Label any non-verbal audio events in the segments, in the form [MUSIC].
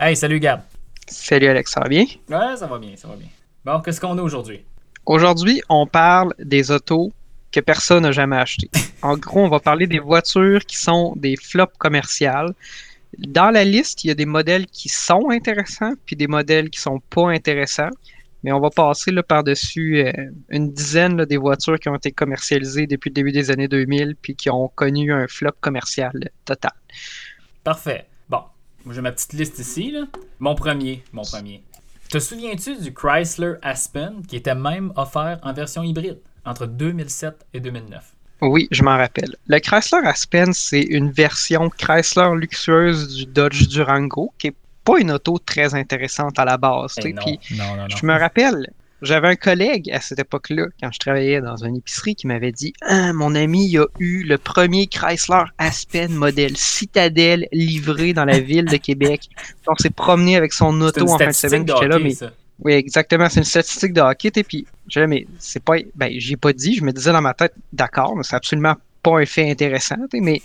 Hey, salut Gab. Salut Alex, ça va bien? Ouais, ça va bien, ça va bien. Bon, qu'est-ce qu'on a aujourd'hui? Aujourd'hui, on parle des autos que personne n'a jamais achetées. [LAUGHS] En gros, on va parler des voitures qui sont des flops commerciales. Dans la liste, il y a des modèles qui sont intéressants, puis des modèles qui sont pas intéressants. Mais on va passer là, par-dessus euh, une dizaine là, des voitures qui ont été commercialisées depuis le début des années 2000, puis qui ont connu un flop commercial total. Parfait. Bon, j'ai ma petite liste ici. Là. Mon premier, mon premier. Te souviens-tu du Chrysler Aspen qui était même offert en version hybride entre 2007 et 2009? Oui, je m'en rappelle. Le Chrysler Aspen, c'est une version Chrysler luxueuse du Dodge Durango, qui est pas une auto très intéressante à la base. Eh Puis je me rappelle, j'avais un collègue à cette époque-là, quand je travaillais dans une épicerie, qui m'avait dit Ah, mon ami, il a eu le premier Chrysler Aspen modèle Citadel livré dans la ville de Québec. On s'est promené avec son auto une en fin de semaine. de là, mais ça. oui, exactement. C'est une statistique de hockey. Et puis, je mais c'est pas. Ben, j'y ai pas dit. Je me disais dans ma tête, d'accord, mais c'est absolument pas un fait intéressant. Mais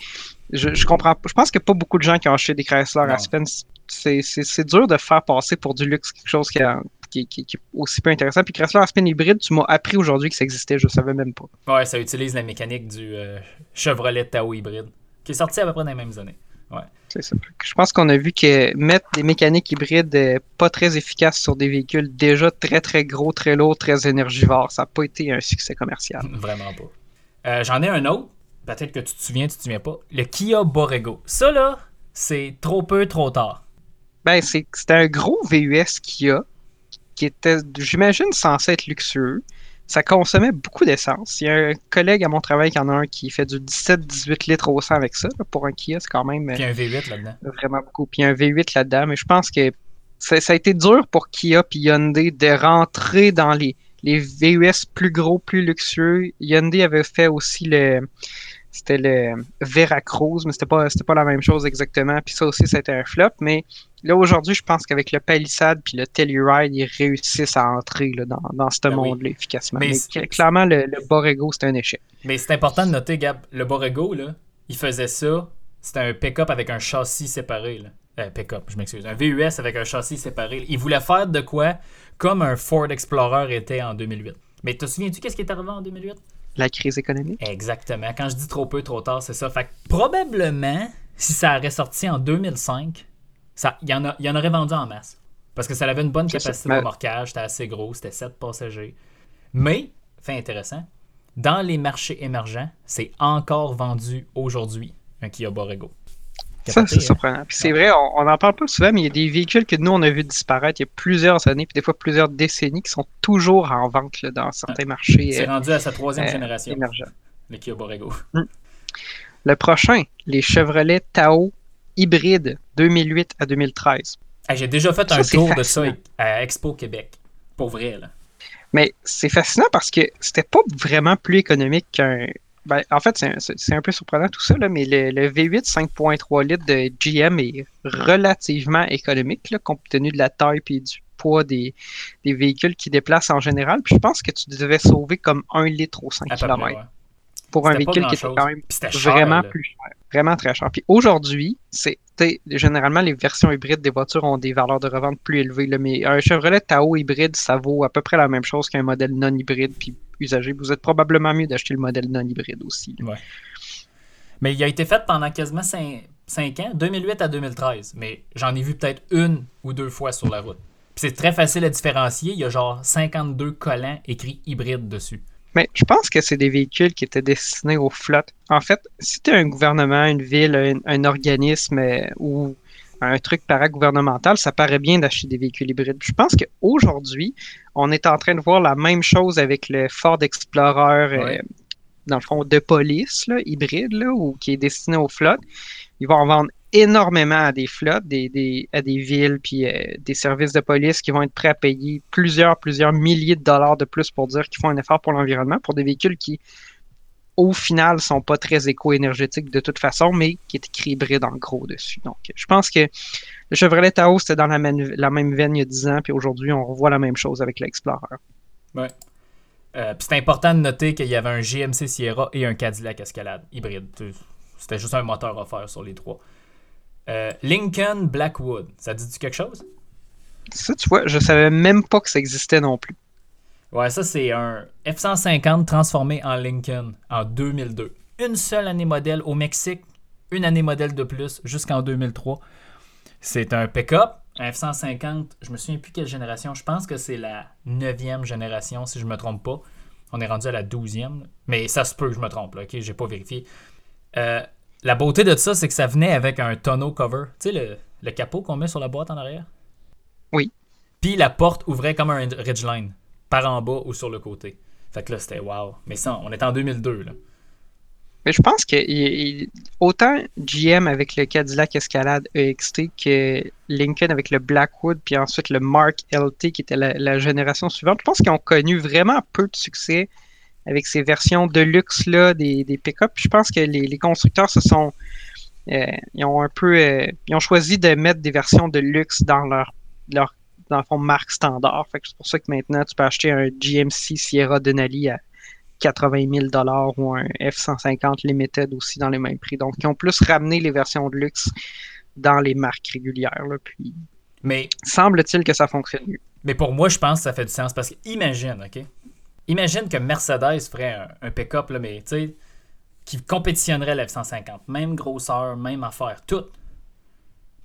je, je comprends. Je pense qu'il n'y a pas beaucoup de gens qui ont acheté des Chrysler Non. Aspen. C'est dur de faire passer pour du luxe quelque chose qui, a- qui, qui- qui est aussi peu intéressant. Puis Chrysler Aspen hybride, tu m'as appris aujourd'hui que ça existait. Je savais même pas. Ouais, ça utilise la mécanique du euh, Chevrolet Tahoe hybride, qui est sorti à peu près dans les mêmes années. C'est ça. Je pense qu'on a vu que mettre des mécaniques hybrides euh, pas très efficaces sur des véhicules déjà très très gros, très lourds, très énergivores, ça n'a pas été un succès commercial. [LAUGHS] Vraiment pas. Euh, J'en ai un autre. Peut-être que tu te souviens, tu te souviens pas. Le Kia Borrego. Ça, là, c'est trop peu, trop tard. Ben, c'est- c'était un gros VUS qu'il y a, qui était, j'imagine, censé être luxueux. Ça consommait beaucoup d'essence. Il y a un collègue à mon travail qui en a un qui fait du 17-18 litres au 100 avec ça. là. Pour un Kia, c'est quand même Puis un V8 là-dedans. vraiment beaucoup. Puis un V8 là-dedans, mais je pense que ça, ça a été dur pour Kia et Hyundai de rentrer dans les, les VUS plus gros, plus luxueux. Hyundai avait fait aussi le. C'était le Veracruz, mais c'était pas, c'était pas la même chose exactement. Puis ça aussi, c'était un flop. Mais là, aujourd'hui, je pense qu'avec le Palisade puis le Telluride, ils réussissent à entrer là, dans, dans ce Ben oui. monde-là efficacement. Mais Mais, c'est- cl- clairement, le, le Borrego, c'était un échec. Mais c'est important de noter, Gab, le Borrego, là, il faisait ça. C'était un pick-up avec un châssis séparé. Là. Euh, pick-up, je m'excuse. Un VUS avec un châssis séparé. Il voulait faire de quoi comme un Ford Explorer était en 2008. Mais te souviens-tu qu'est-ce qui est arrivé en 2008? La crise économique? Exactement. Quand je dis trop peu, trop tard, c'est ça. Fait que probablement, si ça aurait sorti en 2005, ça, il, y en a, il y en aurait vendu en masse. Parce que ça avait une bonne capacité de remorquage, c'était assez gros, c'était 7 passagers. Mais, fait intéressant, dans les marchés émergents, c'est encore vendu aujourd'hui, un Kia Borrego. Ça, c'est hein? surprenant. Puis c'est vrai, on n'en parle pas souvent, mais il y a des véhicules que nous, on a vu disparaître il y a plusieurs années, puis des fois plusieurs décennies, qui sont toujours en vente là, dans certains marchés C'est euh, rendu à sa troisième euh, génération, émergents. le Kia Borrego. Le prochain, les Chevrolet Tahoe hybrides 2008 à 2013. Hey, J'ai déjà fait Ça, un tour de ça à Expo Québec. Pour vrai, là. Mais c'est fascinant parce que c'était pas vraiment plus économique qu'un. Ben, en fait, c'est un, un peu surprenant tout ça, là, mais le, le V8 5.3 litres de GM est relativement économique, là, compte tenu de la taille et du poids des, des véhicules qui déplacent en général. Puis je pense que tu devais sauver comme 1 litre au 5 À peu km près, ouais. pour un véhicule qui était quand même cher, vraiment plus cher. Vraiment très cher. Puis aujourd'hui, c'est généralement les versions hybrides des voitures ont des valeurs de revente plus élevées. là, mais un Chevrolet Tahoe hybride, ça vaut à peu près la même chose qu'un modèle non hybride puis usagé. Vous êtes probablement mieux d'acheter le modèle non hybride aussi. Mais il a été fait pendant quasiment 5, ans, 2008 à 2013. Mais j'en ai vu peut-être une ou deux fois sur la route. C'est très facile à différencier. Il y a genre 52 collants écrits hybride dessus. Mais je pense que c'est des véhicules qui étaient destinés aux flottes. En fait, si tu un gouvernement, une ville, un, un organisme euh, ou un truc paragouvernemental, ça paraît bien d'acheter des véhicules hybrides. Je pense qu'aujourd'hui, on est en train de voir la même chose avec le Ford Explorer, euh, dans le fond, de police, là, hybride, là, ou qui est destiné aux flottes. Ils vont en vendre énormément à des flottes, à des villes, puis euh, des services de police qui vont être prêts à payer plusieurs, plusieurs milliers de dollars de plus pour dire qu'ils font un effort pour l'environnement, pour des véhicules qui, au final, sont pas très éco-énergétiques de toute façon, mais qui est écrit hybride en gros dessus. Donc, je pense que le Chevrolet Tahoe, c'était dans la, même- la même veine il y a 10 ans, puis aujourd'hui, on revoit la même chose avec l'Explorer. Euh, puis c'est important de noter qu'il y avait un GMC Sierra et un Cadillac Escalade hybride. C'était juste un moteur offert sur les trois. Euh, Lincoln Blackwood, ça dit quelque chose? Ça, tu vois, je savais même pas que ça existait non plus. Ouais, ça, c'est un F-150 transformé en Lincoln en 2002. Une seule année modèle au Mexique, une année modèle de plus jusqu'en 2003. C'est un pick-up, un F-150, je me souviens plus quelle génération. Je pense que c'est la 9e génération, si je me trompe pas. On est rendu à la 12e. Mais ça se peut que je me trompe, là, ok? J'ai pas vérifié. Euh, la beauté de ça, c'est que ça venait avec un tonneau cover. Tu sais, le, le capot qu'on met sur la boîte en arrière? Oui. Puis la porte ouvrait comme un Ridgeline, par en bas ou sur le côté. Fait que là, c'était wow. Mais ça, on est en 2002, là. Mais je pense que autant GM avec le Cadillac Escalade EXT que Lincoln avec le Blackwood, puis ensuite le Mark LT qui était la, génération suivante, je pense qu'ils ont connu vraiment peu de succès avec ces versions de luxe là des, des pick-up. Je pense que les, constructeurs se sont euh, ils ont un peu euh, ils ont choisi de mettre des versions de luxe dans leur leur dans le fond marque standard. Fait que c'est pour ça que maintenant tu peux acheter un GMC Sierra Denali à 80 000 ou un F-150 Limited aussi dans les mêmes prix. Donc, ils ont plus ramené les versions de luxe dans les marques régulières. puis, mais semble-t-il que ça fonctionne mieux. Mais pour moi, je pense que ça fait du sens parce que imagine, OK? Imagine que Mercedes ferait un, pick-up, mais tu qui compétitionnerait lf 150 Même grosseur, même affaire, tout.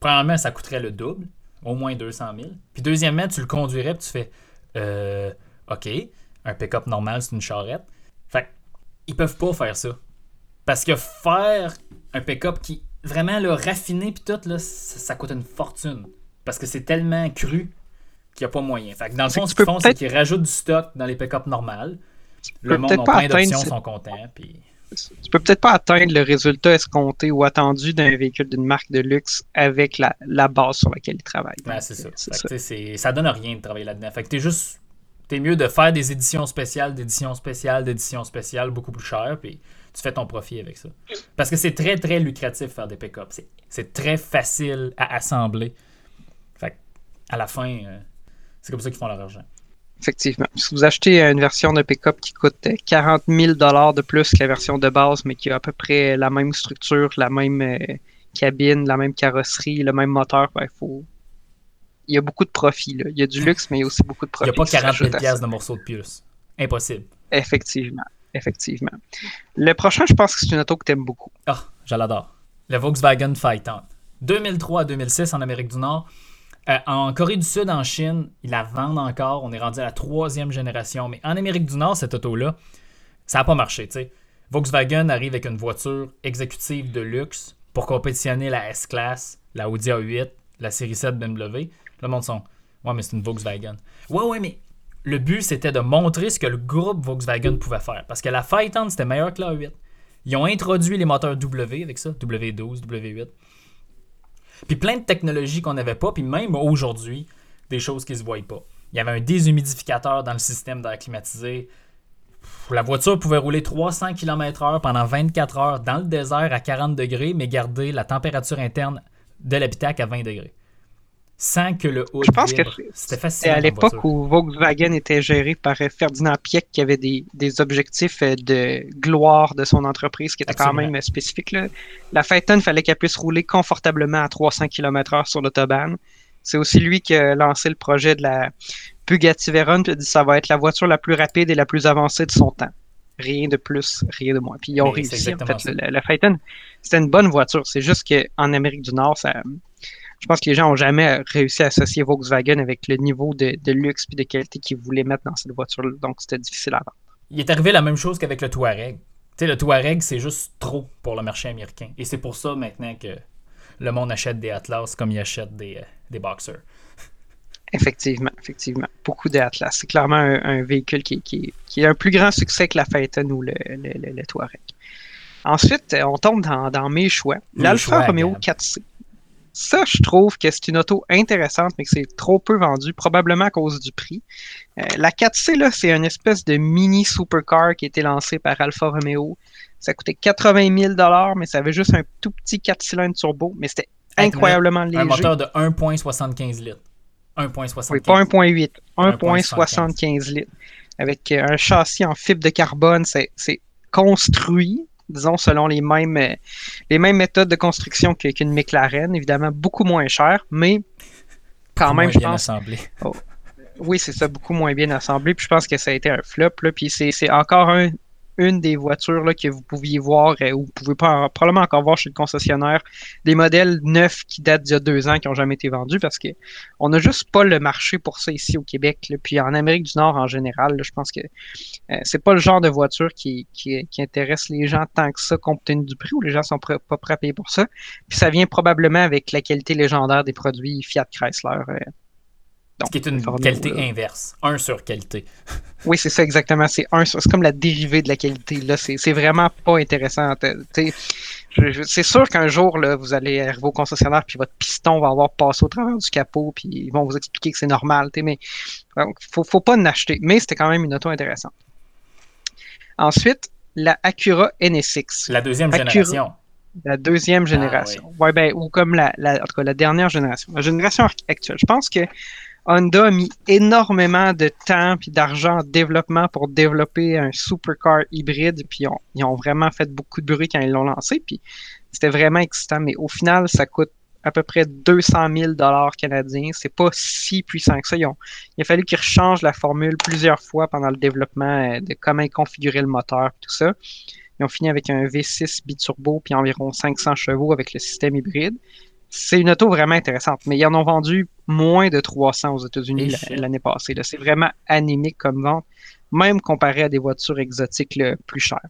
Premièrement, ça coûterait le double, au moins 200 000. Puis deuxièmement, tu le conduirais, puis tu fais, euh, OK, un pick-up normal, c'est une charrette. Fait ils peuvent pas faire ça. Parce que faire un pick-up qui vraiment le raffiné puis tout, là, ça, coûte une fortune. Parce que c'est tellement cru qu'il n'y a pas moyen. Fait que dans le fond, ce qu'ils font, c'est qu'ils rajoutent du stock dans les pick-up normales. Le monde a plein d'options, sont contents. Puis... Tu peux peut-être pas atteindre le résultat escompté ou attendu d'un véhicule d'une marque de luxe avec la, base sur laquelle il travaille. c'est ça. ça. ça donne rien de travailler là-dedans. Fait que t'es juste t'es mieux de faire des éditions spéciales, d'éditions spéciales, d'éditions spéciales, beaucoup plus cher, puis tu fais ton profit avec ça. Parce que c'est très, très lucratif faire des pick-up. C'est très facile à assembler. Fait à la fin, euh, c'est comme ça qu'ils font leur argent. Effectivement. Si vous achetez une version de pick-up qui coûte 40 000 de plus que la version de base, mais qui a à peu près la même structure, la même euh, cabine, la même carrosserie, le même moteur, il faut, il y a beaucoup de profit. Là. Il y a du luxe, mais il y a aussi beaucoup de profit. Il n'y a pas 40 000 pièces de morceaux de puce. Impossible. Effectivement. Effectivement. Le prochain, je pense que c'est une auto que tu aimes beaucoup. Ah, je l'adore. Le Volkswagen Phaeton. 2003 à 2006 en Amérique du Nord. Euh, en Corée du Sud, en Chine, ils la vendent encore. On est rendu à la troisième génération. Mais en Amérique du Nord, cette auto-là, ça n'a pas marché. sais. Volkswagen arrive avec une voiture exécutive de luxe pour compétitionner la S-Class, la Audi A8, la série 7 BMW. Le monde sont Ouais, mais c'est une Volkswagen. Ouais, ouais, mais le but, c'était de montrer ce que le groupe Volkswagen pouvait faire. Parce que la Phaeton, c'était meilleur que la 8. Ils ont introduit les moteurs W avec ça, W12, W8. Puis plein de technologies qu'on n'avait pas, puis même aujourd'hui, des choses qui ne se voient pas. Il y avait un déshumidificateur dans le système d'air climatisé. La voiture pouvait rouler 300 km/h pendant 24 heures dans le désert à 40 degrés, mais garder la température interne de l'habitacle à 20 degrés sans que le haut Je pense que c'était facile. à l'époque où Volkswagen était géré par euh, Ferdinand Pieck, qui avait des, objectifs euh, de gloire de son entreprise qui étaient quand même spécifiques. La Phaeton, il fallait qu'elle puisse rouler confortablement à 300 km/h sur l'autobahn. C'est aussi lui qui a lancé le projet de la Bugatti Veyron, a dit que ça va être la voiture la plus rapide et la plus avancée de son temps. Rien de plus, rien de moins. Puis ils ont réussi. En fait, la, la Phaeton, c'était une bonne voiture. C'est juste qu'en Amérique du Nord, ça, je pense que les gens n'ont jamais réussi à associer Volkswagen avec le niveau de, luxe et de qualité qu'ils voulaient mettre dans cette voiture Donc, c'était difficile à vendre. Il est arrivé la même chose qu'avec le Touareg. Tu sais, le Touareg, c'est juste trop pour le marché américain. Et c'est pour ça maintenant que le monde achète des Atlas comme il achète des, euh, des Boxers. [LAUGHS] Effectivement, effectivement. Beaucoup d'Atlas. C'est clairement un, véhicule qui, qui, qui, a un plus grand succès que la Phaeton ou le, le, Touareg. Ensuite, on tombe dans, dans mes choix. L'Alfa Romeo 4C. Ça, je trouve que c'est une auto intéressante, mais que c'est trop peu vendu, probablement à cause du prix. Euh, la 4C, là, c'est une espèce de mini supercar qui a été lancée par Alfa Romeo. Ça coûtait 80 000 mais ça avait juste un tout petit 4 cylindres turbo, mais c'était incroyablement léger. Un moteur de 1,75 litres. 1,75 Oui, pas 1,8. 1,75 litres. avec un châssis en fibre de carbone. C'est construit, disons, selon les mêmes, les mêmes méthodes de construction qu'une McLaren. Évidemment, beaucoup moins cher, mais quand même, je pense. Oh. Oui, c'est ça, beaucoup moins bien assemblé. Puis je pense que ça a été un flop. Là, puis c'est encore un, une des voitures que vous pouviez voir euh, ou vous pouvez pas, probablement encore voir chez le concessionnaire des modèles neufs qui datent d'il y a deux ans qui n'ont jamais été vendus parce que on n'a juste pas le marché pour ça ici au Québec. Puis en Amérique du Nord en général, je pense que euh, c'est pas le genre de voiture qui, qui, intéresse les gens tant que ça compte tenu du prix où les gens sont pas prêts à payer pour ça. Puis ça vient probablement avec la qualité légendaire des produits Fiat Chrysler. Euh, ce qui est une qualité inverse. Un sur qualité. [LAUGHS] oui, c'est ça exactement. C'est un C'est comme la dérivée de la qualité. Là, c'est vraiment pas intéressant. C'est sûr qu'un jour, là, vous allez arriver au concessionnaire puis votre piston va avoir passé au travers du capot puis ils vont vous expliquer que c'est normal. Mais donc, faut, faut pas en acheter. Mais c'était quand même une auto intéressante. Ensuite, la Acura NSX. La deuxième génération. La deuxième ah, génération. ouais. ben, ou comme la, la, en tout cas, la dernière génération. La génération actuelle. Je pense que Honda a mis énormément de temps et d'argent en développement pour développer un supercar hybride, puis ils ont vraiment fait beaucoup de bruit quand ils l'ont lancé, puis c'était vraiment excitant, mais au final, ça coûte à peu près 200 000 dollars canadiens. C'est pas si puissant que ça. il a fallu qu'ils rechangent la formule plusieurs fois pendant le développement euh, de comment configurer le moteur, tout ça. Ils ont fini avec un V6 biturbo puis environ 500 chevaux avec le système hybride c'est une auto vraiment intéressante, mais ils en ont vendu moins de 300 aux États-Unis l'année passée. C'est vraiment anémique comme vente, même comparé à des voitures exotiques plus chères.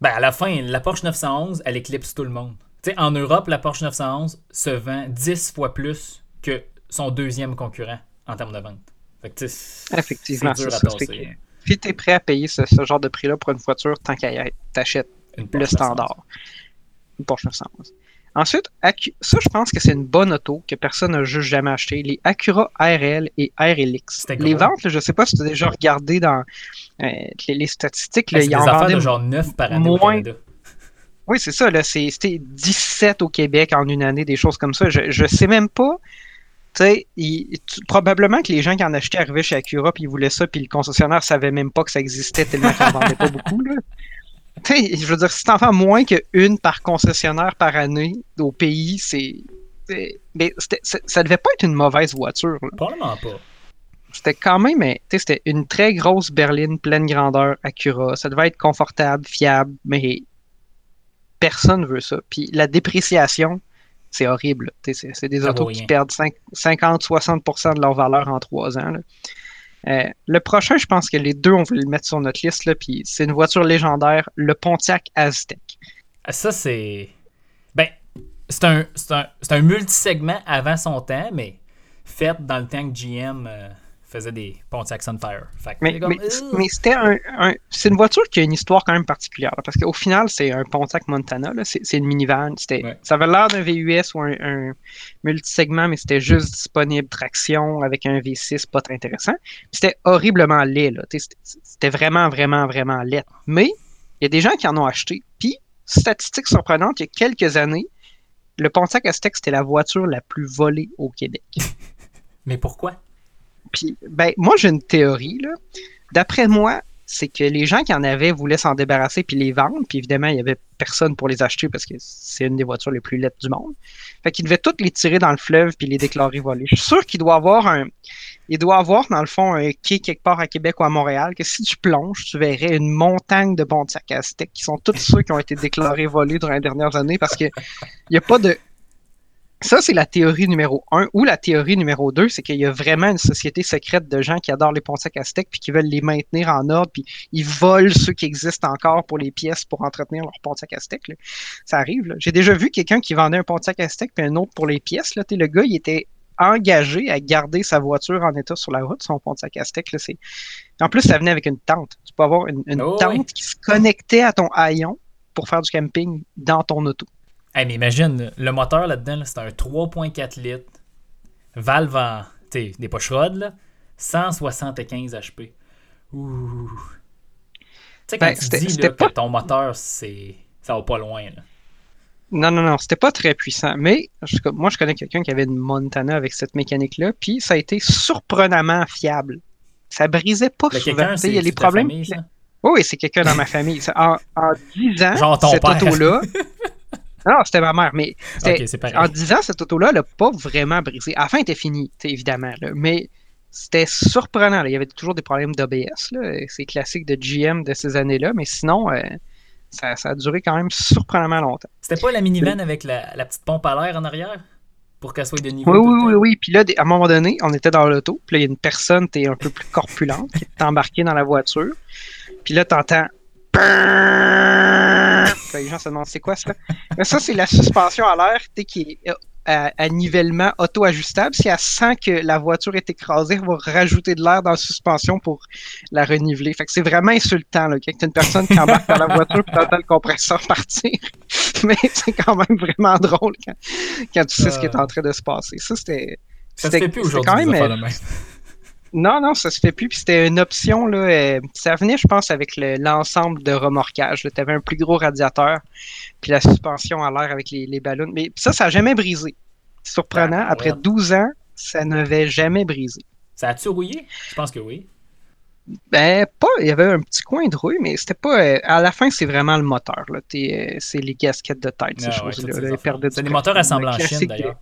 Ben, à la fin, la Porsche 911, elle éclipse tout le monde. en Europe, la Porsche 911 se vend 10 fois plus que son deuxième concurrent en termes de vente. Effectivement, c'est dur à tasser. Si tu es prêt à payer ce, genre de prix-là pour une voiture, tant qu'à t'achètes le standard. Une Porsche 911. Ensuite, ça, je pense que c'est une bonne auto que personne n'a juste jamais acheté. Les Acura RL et RLX. Les ventes, je ne sais pas si tu as déjà regardé dans euh, les, statistiques. il y en vendait de genre 9 par année moins... Oui, c'est ça. C'était 17 au Québec en une année, des choses comme ça. Je ne sais même pas. Tu probablement que les gens qui en achetaient arrivaient chez Acura puis ils voulaient ça, puis le concessionnaire savait même pas que ça existait tellement qu'ils n'en vendaient pas [LAUGHS] beaucoup. Là je veux dire, si t'en fais moins qu'une par concessionnaire par année au pays, c'est. Mais ça devait pas être une mauvaise voiture. Probablement pas. C'était quand même, c'était une très grosse berline pleine grandeur Acura. Ça devait être confortable, fiable, mais personne veut ça. Puis la dépréciation, c'est horrible. C'est des autos qui perdent 50-60% de leur valeur en trois ans. Là. Euh, le prochain, je pense que les deux, on veut le mettre sur notre liste, là, puis c'est une voiture légendaire, le Pontiac Aztec. Ah, ça, c'est. Ben, c'est un, un, un multisegment avant son temps, mais fait dans le temps que GM faisait des Pontiac Sunfire. mais, mais, c'était un, c'est une voiture qui a une histoire quand même particulière. parce qu'au final, c'est un Pontiac Montana. C'est une minivan. Ça avait l'air d'un VUS ou un, un multisegment, mais c'était juste disponible traction avec un V6 pas très intéressant. C'était horriblement laid. C'était vraiment, vraiment, vraiment laid. Mais il y a des gens qui en ont acheté. Puis, statistique surprenante, il y a quelques années, le Pontiac Aztec, c'était la voiture la plus volée au Québec. [LAUGHS] mais pourquoi? Puis, ben, moi, j'ai une théorie, là. D'après moi, c'est que les gens qui en avaient voulaient s'en débarrasser puis les vendre. Puis évidemment, il n'y avait personne pour les acheter parce que c'est une des voitures les plus lettres du monde. Fait qu'ils devaient toutes les tirer dans le fleuve puis les déclarer volées. Je suis sûr qu'il doit avoir un. Il doit avoir, dans le fond, un quai quelque part à Québec ou à Montréal, que si tu plonges, tu verrais une montagne de Pontiac Aztec qui sont tous ceux qui ont été déclarés volés durant les dernières années parce qu'il n'y a pas de ça, c'est la théorie numéro un. Ou la théorie numéro deux, c'est qu'il y a vraiment une société secrète de gens qui adorent les Pontiac Aztec puis qui veulent les maintenir en ordre, puis ils volent ceux qui existent encore pour les pièces pour entretenir leur Pontiac Aztec. Ça arrive. J'ai déjà vu quelqu'un qui vendait un Pontiac Aztec puis un autre pour les pièces. Là. Le gars, il était engagé à garder sa voiture en état sur la route, son Pontiac Aztec. Là, en plus, ça venait avec une tente. Tu peux avoir une, oh tente qui se connectait à ton haillon pour faire du camping dans ton auto. Hey, mais imagine, le moteur là-dedans, c'est un 3.4 litres, valve en, des poches là, 175 HP. Ouh. Tu sais, quand ben, tu dis là, que ton moteur, c'est ça va pas loin. Là. Non, non, non, c'était pas très puissant. Mais moi, je connais quelqu'un qui avait une Montana avec cette mécanique-là, puis ça a été surprenamment fiable. ça brisait pas Le souvent. quelqu'un, Tu sais, Il y a les problèmes. famille, ça? Oui, oui, c'est quelqu'un dans ma famille. En, en 10 ans, Genre ton cette auto-là. [LAUGHS] non, c'était ma mère, mais en 10 ans, cette auto-là, elle n'a pas vraiment brisé. À la fin, elle était finie, évidemment. là. Mais c'était surprenant. là. Il y avait toujours des problèmes d'OBS. C'est classique de GM de ces années-là. Mais sinon, euh, ça, ça a duré quand même surprenamment longtemps. C'était pas la minivan avec la, la petite pompe à l'air en arrière? Pour qu'elle soit de niveau. Oui, oui, oui, oui. Puis là, à un moment donné, on était dans l'auto. Puis là, il y a une personne, t'es un peu plus corpulente, qui est embarquée dans la voiture. Puis là, t'entends. Les gens se demandent c'est quoi ça? Mais ça, c'est la suspension à l'air qui est euh, à, à nivellement auto-ajustable. Si elle sent que la voiture est écrasée, elle va rajouter de l'air dans la suspension pour la reniveler. Fait que c'est vraiment insultant là, quand t'as une personne qui embarque dans la voiture puis t'entends le compresseur [LAUGHS] partir. Mais c'est quand même vraiment drôle quand, quand tu sais ce qui est en train de se passer. Ça, c'était. Ça se fait plus aujourd'hui, non, non, ça se fait plus. Puis c'était une option, là. euh, ça venait, je pense, avec le- l'ensemble de remorquage. Tu avais un plus gros radiateur, puis la suspension à l'air avec les, les ballons. Mais ça, ça n'a jamais brisé. Surprenant, Ah, après ouais. 12 ans, ça n'avait jamais brisé. Ça a-tu rouillé? Je pense que oui. Ben, pas, il y avait un petit coin de rouille, mais c'était pas. euh, à la fin, c'est vraiment le moteur, euh, c'est les gasquettes de tête, ces Ah ouais, choses-là. du C'est des moteurs assemblés en Chine, d'ailleurs.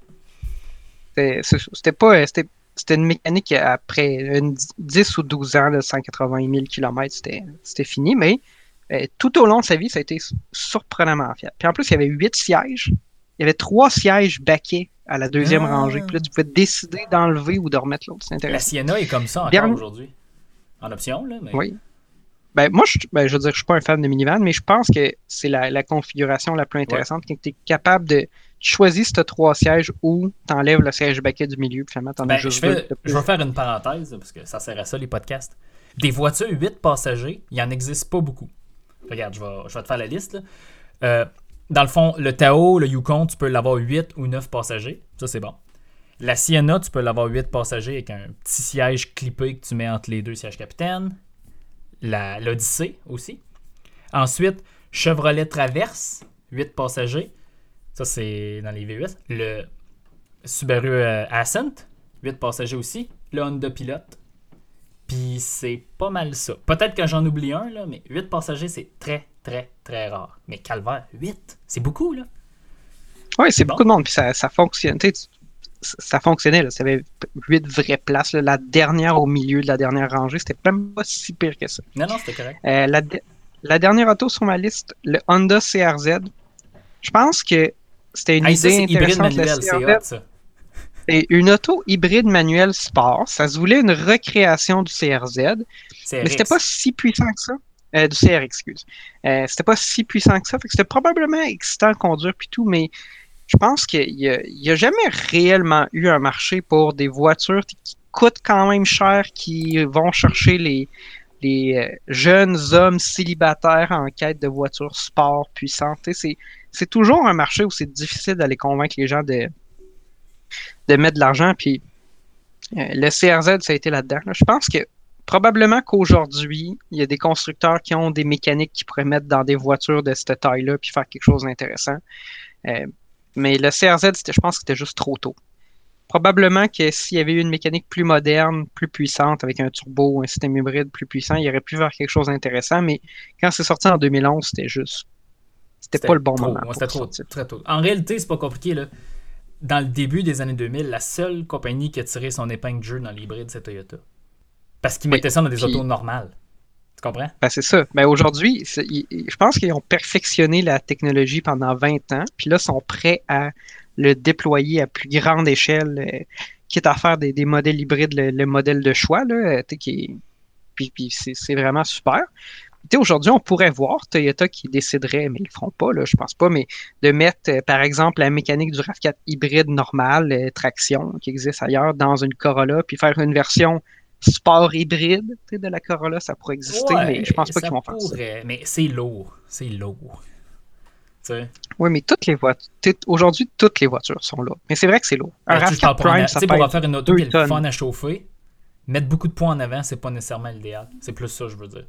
C'était pas. C'était c'était une mécanique après une 10 ou 12 ans de 180 000 km, c'était fini, mais euh, tout au long de sa vie, ça a été surprenamment fiable. Puis en plus, il y avait 8 sièges. Il y avait 3 sièges baquets à la deuxième Ah. rangée. Puis là, tu pouvais décider d'enlever ou de remettre l'autre. C'est La intéressant. Sienna est comme ça encore Dernier- aujourd'hui. En option, là. Mais... Oui. Ben, moi, je, ben, je veux dire, je suis pas un fan de minivan, mais je pense que c'est la, la configuration la plus intéressante. Quand tu es capable de choisir si tu as trois sièges ou tu enlèves le siège baquet du milieu, puis finalement, tu en Ben, as je, juste deux. je vais faire une parenthèse, parce que ça sert à ça, les podcasts. Des voitures 8 passagers, il en existe pas beaucoup. Regarde, je vais, je vais te faire la liste. là. Euh, dans le fond, le Tao, le Yukon, tu peux l'avoir 8 ou 9 passagers. Ça, c'est bon. La Sienna, tu peux l'avoir 8 passagers avec un petit siège clippé que tu mets entre les deux sièges capitaine. L'Odyssée aussi. Ensuite, Chevrolet Traverse, 8 passagers. Ça, c'est dans les V8. Le Subaru euh, Ascent, 8 passagers aussi. Le Honda Pilot. Puis c'est pas mal ça. Peut-être que j'en oublie un, là, mais 8 passagers, c'est très, très, très rare. Mais Calvaire, 8, c'est beaucoup, là. Oui, c'est bon. beaucoup de monde, puis ça, ça fonctionne. ça fonctionnait, là. Ça avait huit vraies places. là. La dernière au milieu de la dernière rangée, c'était même pas si pire que ça. Non, non, c'était correct. Euh, la, de- la dernière auto sur ma liste, le Honda CRZ. Je pense que c'était une Hey, ça, idée hybride intéressante. manuel, c'est ça. C'est une auto hybride manuel sport. Ça se voulait une recréation du CRZ, C'est mais c'était pas si puissant que ça. Euh, du CR, excuse. Euh, c'était pas si puissant que ça. Fait que c'était probablement excitant à conduire puis tout, mais je pense qu'il n'y a, jamais réellement eu un marché pour des voitures qui coûtent quand même cher, qui vont chercher les, les euh, jeunes hommes célibataires en quête de voitures sport puissantes. C'est, c'est toujours un marché où c'est difficile d'aller convaincre les gens de, mettre de l'argent. Puis euh, le CRZ, ça a été là-dedans. là. Je pense que probablement qu'aujourd'hui, il y a des constructeurs qui ont des mécaniques qui pourraient mettre dans des voitures de cette taille-là puis faire quelque chose d'intéressant. Euh, mais le CRZ, je pense que c'était juste trop tôt. Probablement que s'il y avait eu une mécanique plus moderne, plus puissante, avec un turbo, un système hybride plus puissant, il aurait pu faire quelque chose d'intéressant. Mais quand c'est sorti en 2011, c'était juste. C'était pas le bon trop, moment. C'était trop, très tôt. En réalité, c'est pas compliqué. Là. Dans le début des années 2000, la seule compagnie qui a tiré son épingle de jeu dans l'hybride, c'est Toyota. Parce qu'ils Oui, mettaient ça dans des puis- autos normales. Tu comprends? Ben, c'est ça. Ben, aujourd'hui, ils- je pense qu'ils ont perfectionné la technologie pendant 20 ans, puis là, sont prêts à le déployer à plus grande échelle, euh, quitte à faire des, des modèles hybrides, le, le modèle de choix, là, euh, qui puis, c'est vraiment super. Aujourd'hui, on pourrait voir Toyota qui déciderait, mais ils le feront pas, là, je pense pas, mais de mettre, euh, par exemple, la mécanique du RAV4 hybride normal, euh, traction, qui existe ailleurs, dans une Corolla, puis faire une version sport hybride de la Corolla, ça pourrait exister, Ouais, mais je pense pas qu'ils vont faire ça. Mais c'est lourd. C'est lourd. Oui, mais toutes les voitures, aujourd'hui, toutes les voitures sont là. Mais c'est vrai que c'est lourd. Un Ben, tu sais, je parle RAV4 pour un- Prime, ça peut pour faire une auto qui est fun à chauffer, mettre beaucoup de points en avant, c'est pas nécessairement l'idéal. C'est plus ça, je veux dire.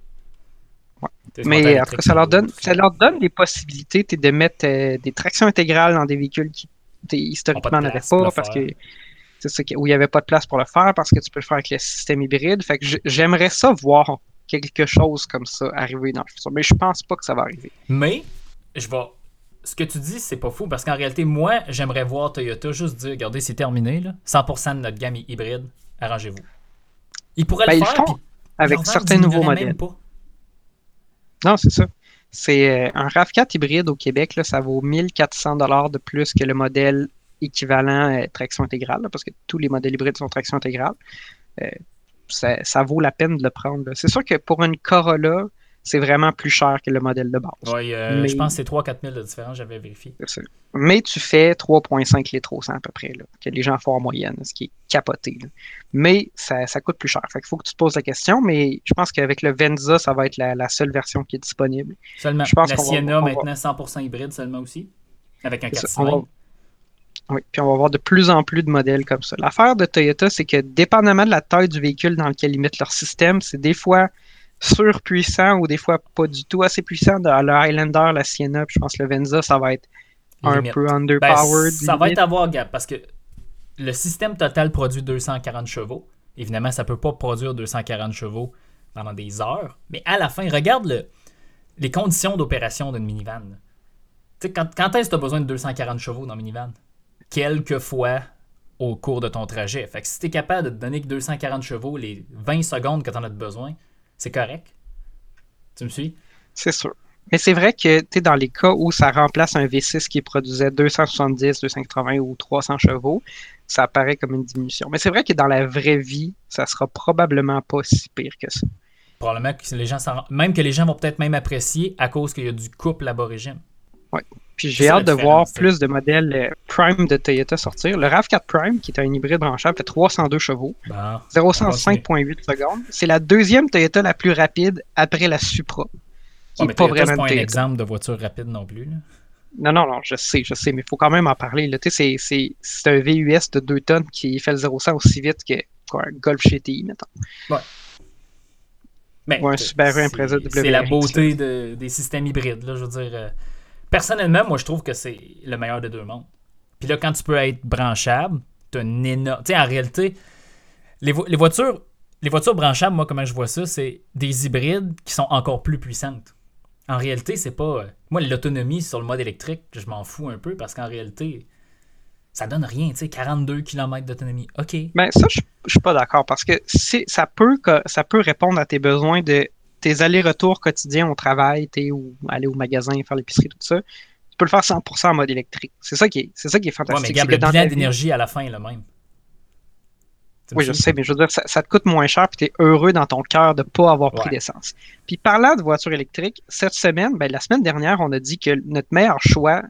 Ouais. Mais en tout électrique, cas, ça leur donne, ça leur donne des possibilités de mettre euh, des tractions intégrales dans des véhicules qui historiquement n'avaient pas parce que où il n'y avait pas de place pour le faire parce que tu peux le faire avec le système hybride. Fait que j'aimerais ça voir quelque chose comme ça arriver dans le futur. Mais je pense pas que ça va arriver. Mais, je vais. Ce que tu dis, c'est pas fou parce qu'en réalité, moi, j'aimerais voir Toyota juste dire regardez, c'est terminé. Là. 100% de notre gamme est hybride. Arrangez-vous. Ils pourraient le ben, faire. avec certains nouveaux modèles. Non, c'est ça. C'est euh, un RAV4 hybride au Québec, ça vaut 1400 de plus que le modèle équivalent euh, traction intégrale, parce que tous les modèles hybrides sont traction intégrale. Euh, ça, vaut la peine de le prendre. C'est sûr que pour une Corolla, c'est vraiment plus cher que le modèle de base. Oui, euh, je pense que c'est 3-4 000 de différence, j'avais vérifié. Mais tu fais 3,5 litres au 100 à peu près, là, que les gens font en moyenne, ce qui est capoté. Mais ça, coûte plus cher. Fait il faut que tu te poses la question, mais je pense qu'avec le Venza, ça va être la, seule version qui est disponible. Seulement. Je pense la Sienna, maintenant 100% hybride seulement aussi, avec un 4 oui, puis on va avoir de plus en plus de modèles comme ça. L'affaire de Toyota, c'est que dépendamment de la taille du véhicule dans lequel ils mettent leur système, c'est des fois surpuissant ou des fois pas du tout assez puissant. Dans le Highlander, la Sienna, puis je pense que le Venza, ça va être un peu ben, underpowered. ça va être à voir, Gab, parce que le système total produit 240 chevaux. Évidemment, ça peut pas produire 240 chevaux pendant des heures, mais à la fin, regarde les conditions d'opération d'une minivan. Quand, quand est-ce que tu as besoin de 240 chevaux dans une minivan? Quelques fois au cours de ton trajet. Fait que si tu es capable de te donner que 240 chevaux les 20 secondes que tu en as besoin, c'est correct. Tu me suis? C'est sûr. Mais c'est vrai que tu dans les cas où ça remplace un V6 qui produisait 270, 280 ou 300 chevaux, ça apparaît comme une diminution. Mais c'est vrai que dans la vraie vie, ça sera probablement pas si pire que ça. Probablement que les gens même que les gens vont peut-être même apprécier à cause qu'il y a du couple aborigène. Oui. Puis j'ai hâte de voir plus de modèles euh, Prime de Toyota sortir. Le RAV4 Prime, qui est un hybride branchable, fait 302 chevaux, 0,5,8 secondes. C'est la deuxième Toyota la plus rapide après la Supra. Qui pas vraiment pas un exemple de voiture rapide non plus. Non, non, non, je sais, je sais, mais il faut quand même en parler. C'est, un VUS de 2 tonnes qui fait le 0 aussi vite que un Golf GTI, mettons. Ouais. Mais, Ou un Subaru Impreza WRX. C'est la beauté des systèmes hybrides. Là, je veux dire, euh, personnellement, moi, je trouve que c'est le meilleur des deux mondes. Puis là, quand tu peux être branchable, tu as une énorme. Tu sais, en réalité, les, voitures. Les voitures branchables, moi, comment je vois ça, c'est des hybrides qui sont encore plus puissantes. En réalité, c'est pas. Moi, l'autonomie sur le mode électrique, je m'en fous un peu parce qu'en réalité, ça donne rien, tu sais, 42 km d'autonomie. OK. Ben, ça, je, je suis pas d'accord parce que ça peut, ça peut répondre à tes besoins de tes allers-retours quotidiens au travail, ou aller au magasin, faire l'épicerie, tout ça, tu peux le faire 100% en mode électrique. C'est ça qui est, c'est ça qui est fantastique. Ouais, mais le bilan d'énergie à la fin est le même. Oui, je sais, mais je veux dire, ça, te coûte moins cher, puis tu es heureux dans ton cœur de ne pas avoir pris d'essence. Puis parlant de voitures électriques, cette semaine, ben, la semaine dernière, on a dit que notre meilleur choix,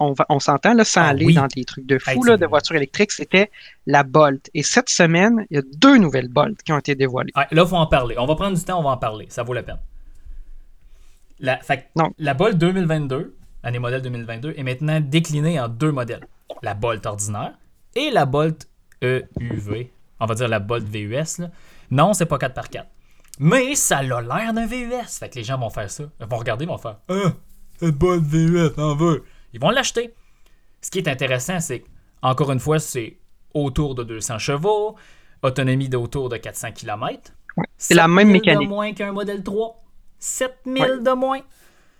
on, s'entend là, sans ah aller dans des trucs de fou de voitures électriques, c'était la Bolt. Et cette semaine, il y a deux nouvelles Bolt qui ont été dévoilées. là, il faut en parler. On va prendre du temps, on va en parler. Ça vaut la peine. La, la Bolt 2022, année modèle 2022, est maintenant déclinée en deux modèles. La Bolt ordinaire et la Bolt EUV. On va dire la Bolt VUS. Là. Non, c'est pas 4x4. Mais ça a l'air d'un VUS. Fait que les gens vont faire ça. Ils vont regarder, ils vont faire Ah, cette Bolt VUS, on veut. Ils vont l'acheter. Ce qui est intéressant, c'est encore une fois, c'est autour de 200 chevaux, autonomie d'autour de 400 km. C'est la même mécanique. de moins qu'un modèle 3. 7000 de moins.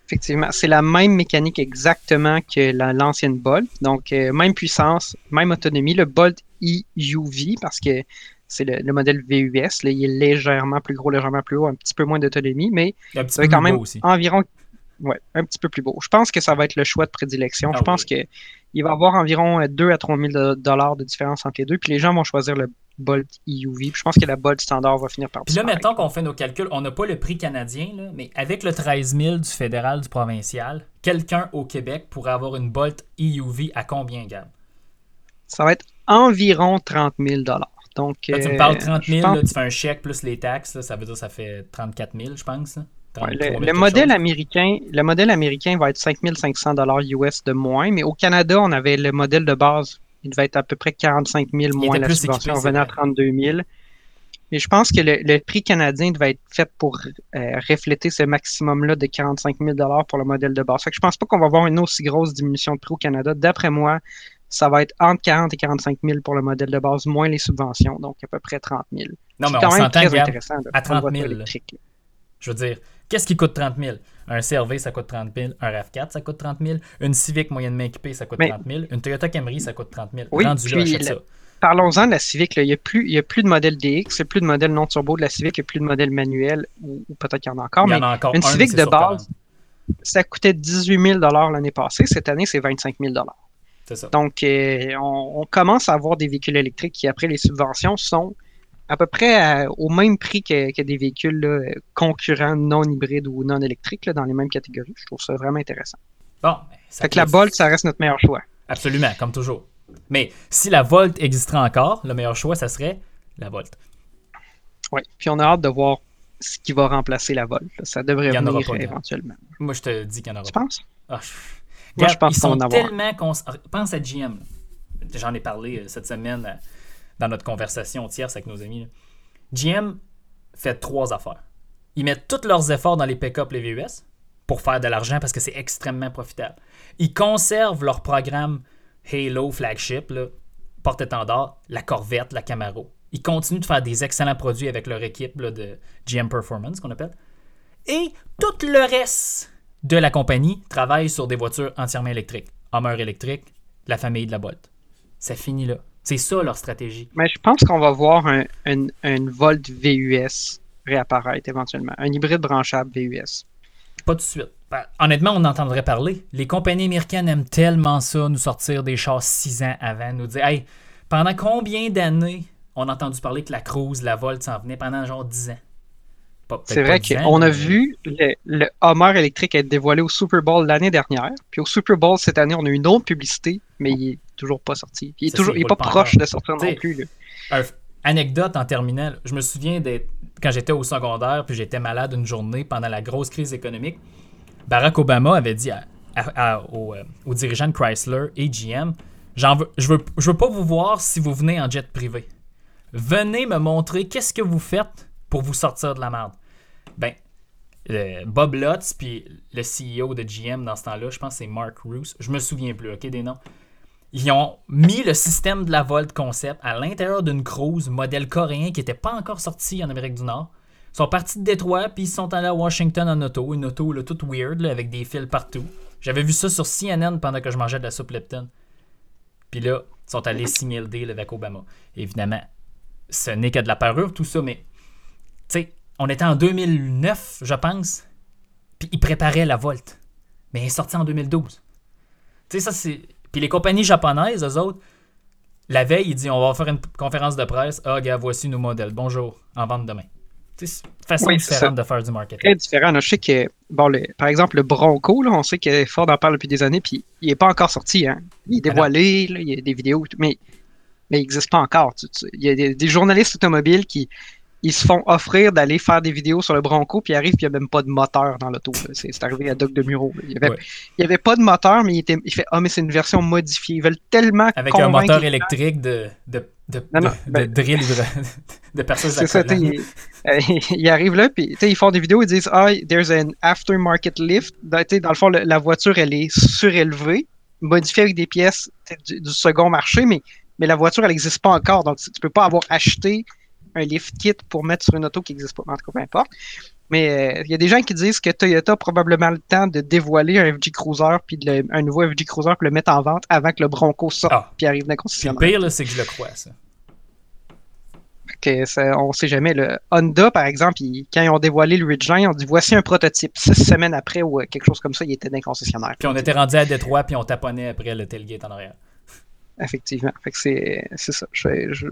Effectivement, c'est la même mécanique exactement que l'ancienne Bolt. Donc, euh, même puissance, même autonomie. Le Bolt EUV, parce que c'est le, modèle VUS. il est légèrement plus gros, légèrement plus haut, un petit peu moins d'autonomie, mais c'est quand même environ ouais, un petit peu plus beau. Je pense que ça va être le choix de prédilection. je ah pense qu'il va y avoir environ 2 euh, à 3 000 dollars de différence entre les deux. Puis les gens vont choisir le Bolt EUV. je pense que la Bolt standard va finir par. Puis là, maintenant qu'on fait nos calculs, on n'a pas le prix canadien, mais avec le 13 000 du fédéral, du provincial, quelqu'un au Québec pourrait avoir une Bolt EUV à combien, Gab? Ça va être environ 30 000 dollars. Donc, tu me parles 30 euh, 000, tu fais un chèque plus les taxes, ça veut dire que ça fait 34 000, je pense le, modèle américain, le modèle américain va être 5500 dollars US de moins, mais au Canada, on avait le modèle de base, il devait être à peu près 45 000 moins la subvention, on venait à 32 000. Mais je pense que le, prix canadien devait être fait pour euh, refléter ce maximum-là de 45 000 pour le modèle de base. Fait que je pense pas qu'on va avoir une aussi grosse diminution de prix au Canada. D'après moi, ça va être entre 40 et 45 000 pour le modèle de base, moins les subventions, donc à peu près 30 000. Non, mais C'est on quand même très intéressant de à prendre une 30 000, voiture là. électrique, là. Je veux dire, qu'est-ce qui coûte 30 000 Un CRV, ça coûte 30 000. Un RAV4, ça coûte 30 000. Une Civic moyennement équipée, ça coûte Mais- 30 000. Une Toyota Camry, ça coûte 30 000. Oui, Rendu là, puis achète la- ça. Parlons-en de la Civic. là. Il n'y a, plus- il y a plus de modèle DX, il n'y a plus de modèle non turbo de la Civic, il n'y a plus de modèle manuel, ou, ou peut-être qu'il y en a encore, Il y mais en a encore une un, Civic de base, ça coûtait 18 000 l'année passée. Cette année, c'est 25 000 C'est ça. Donc, euh, on, on commence à avoir des véhicules électriques qui, après les subventions, sont à peu près à- au même prix que, que des véhicules là, concurrents non hybrides ou non électriques là, dans les mêmes catégories. Je trouve ça vraiment intéressant. Bon, ben, ça Fait que la Bolt, ça reste notre meilleur choix. Absolument, comme toujours. Mais si la Volt existerait encore, le meilleur choix, ça serait la Volt. Ouais. Puis on a hâte de voir ce qui va remplacer la Volt. Ça devrait venir pas, euh, éventuellement. Moi, je te dis qu'il y en aura Tu pas. penses? Ah, je- Moi, je pense ils sont avoir. tellement cons- Pense à GM. J'en ai parlé euh, cette semaine euh, dans notre conversation tierce avec nos amis. GM fait trois affaires. Ils mettent tous leurs efforts dans les pick-up, les VUS, pour faire de l'argent parce que c'est extrêmement profitable. Ils conservent leur programme Halo flagship, porte-étendard, la Corvette, la Camaro. Ils continuent de faire des excellents produits avec leur équipe de GM Performance, qu'on appelle. Et tout le reste de la compagnie travaille sur des voitures entièrement électriques. Hummer électrique, la famille de la Bolt. Ça finit là. C'est ça leur stratégie. Mais je pense qu'on va voir un, un, un Volt VUS réapparaître éventuellement. Un hybride branchable VUS. Pas tout de suite. Ben, honnêtement, on entendrait parler. Les compagnies américaines aiment tellement ça, nous sortir des chars six ans avant, nous dire Hey, pendant combien d'années on a entendu parler que la Cruise, la Volt s'en venait pendant genre 10 ans C'est vrai 10 ans, qu'on a mais- vu le, le Hummer électrique être dévoilé au Super Bowl l'année dernière. Puis au Super Bowl cette année, on a eu une autre publicité, mais il est toujours pas sorti. Il est Ça, toujours, il est il pas proche de sortir non plus. là. Anecdote en terminale. Je me souviens d'être quand j'étais au secondaire puis j'étais malade une journée pendant la grosse crise économique. Barack Obama avait dit à- à- à- aux, euh, aux dirigeants de Chrysler et GM J'en veux, je, veux, je veux pas vous voir si vous venez en jet privé. Venez me montrer qu'est-ce que vous faites pour vous sortir de la merde. Ben, euh, Bob Lutz puis le CEO de GM dans ce temps-là, je pense que c'est Mark Roos, je me souviens plus, ok, des noms. Ils ont mis le système de la Volt concept à l'intérieur d'une cruise modèle coréen qui n'était pas encore sorti en Amérique du Nord. Ils sont partis de Détroit, puis ils sont allés à Washington en auto. Une auto là, toute weird, avec des fils partout. J'avais vu ça sur CNN pendant que je mangeais de la soupe Lepton. Puis là, ils sont allés signer le deal avec Obama. Évidemment, ce n'est que de la parure, tout ça, mais tu sais, on était en 2009, je pense, puis ils préparaient la Volt. Mais elle est sortie en 2012. Tu sais, ça, c'est. Puis les compagnies japonaises, eux autres, la veille, ils disent on va faire une conférence de presse. Ah, gars, voici nos modèles. Bonjour, en vente demain. Tu sais, c'est façon Oui, différente de faire du marketing. Très différent. là. Je sais que, bon, le- par exemple, le Bronco, là, on sait que Ford en parle depuis des années, puis il n'est pas encore sorti. Hein. Il est dévoilé, là, il y a des vidéos, mais, mais il n'existe pas encore. Tu- tu- Il y a des, des journalistes automobiles qui ils se font offrir d'aller faire des vidéos sur le Bronco, puis ils arrivent, puis il n'y a même pas de moteur dans l'auto. C'est arrivé à Doc de Muro. Il n'y avait, Ouais. pas de moteur, mais il, était, il fait Ah, mais c'est une version modifiée. Ils veulent tellement. Avec un moteur électrique de, de, de, Non, non, de- ben- de drill de, [LAUGHS] à C'est ça, ils, ils arrivent là, puis ils font des vidéos, ils disent Ah, there's an aftermarket lift. Dans, sais, dans le fond, le- la voiture, elle est surélevée, modifiée avec des pièces du, du second marché, mais, mais la voiture, elle n'existe pas encore. Donc, tu peux pas avoir acheté un lift kit pour mettre sur une auto qui n'existe pas. En tout cas, peu importe. Mais euh, il y a des gens qui disent que Toyota a probablement le temps de dévoiler un FG Cruiser, puis de le- un nouveau FG Cruiser, puis le mettre en vente avant que le Bronco sorte, Ah. puis arrive dans le pire, c'est que je le crois, ça. que ça, on sait jamais. Le Honda, par exemple, quand ils ont dévoilé le Ridgeline, ils ont dit voici un prototype. Six semaines après ou euh, quelque chose comme ça, il était le concessionnaire. Puis on était rendu à Détroit, puis on taponnait après le tailgate en arrière. Effectivement. Fait que c'est c'est ça. Je, je-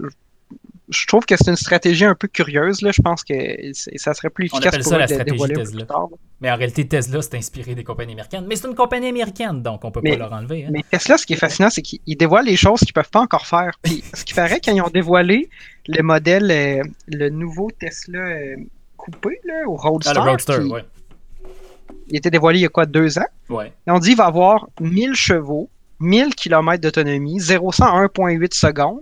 je trouve que c'est une stratégie un peu curieuse. Là. Je pense que ça serait plus On efficace appelle pour ça eux la stratégie Tesla. Mais en réalité, Tesla, c'est inspiré des compagnies américaines. Mais c'est une compagnie américaine, donc on peut Mais- pas leur enlever. hein. Mais Tesla, ce qui est fascinant, c'est qu'ils dévoilent les choses qu'ils peuvent pas encore faire. Puis, ce qui paraît, quand ils ont dévoilé le modèle, euh, le nouveau Tesla euh, coupé, là, au Roadster, Ah, le Roadster, qui- ouais. il était dévoilé il y a quoi, deux ans? ouais. Et on dit qu'il va avoir 1000 chevaux, 1000 km d'autonomie, 0 100 en 1.8 secondes,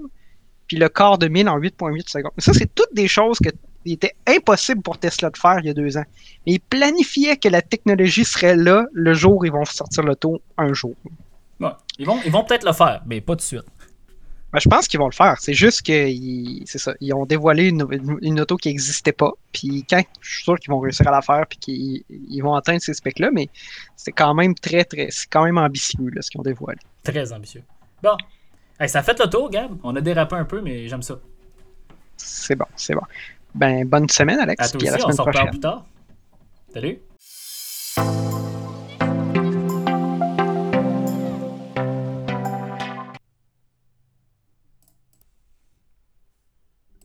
puis le quart de 1000 en 8.8 secondes. Ça, c'est toutes des choses que il était impossible pour Tesla de faire il y a deux ans. Mais ils planifiaient que la technologie serait là le jour où ils vont sortir l'auto un jour. Ouais. Ils vont, ils vont peut-être le faire, mais pas tout de suite. Ben, je pense qu'ils vont le faire. C'est juste qu'ils c'est ça, ils ont dévoilé une, une- une auto qui n'existait pas. Puis quand je suis sûr qu'ils vont réussir à la faire puis qu'ils ils vont atteindre ces specs-là, mais c'est quand même très, très. C'est quand même ambitieux là, ce qu'ils ont dévoilé. Très ambitieux. Bon. Hey, ça a fait le tour, Gab. On a dérapé un peu, mais j'aime ça. C'est bon, c'est bon. Ben, bonne semaine, Alex. À toi puis à aussi, la on semaine s'en reparle prochaine. plus tard. Salut.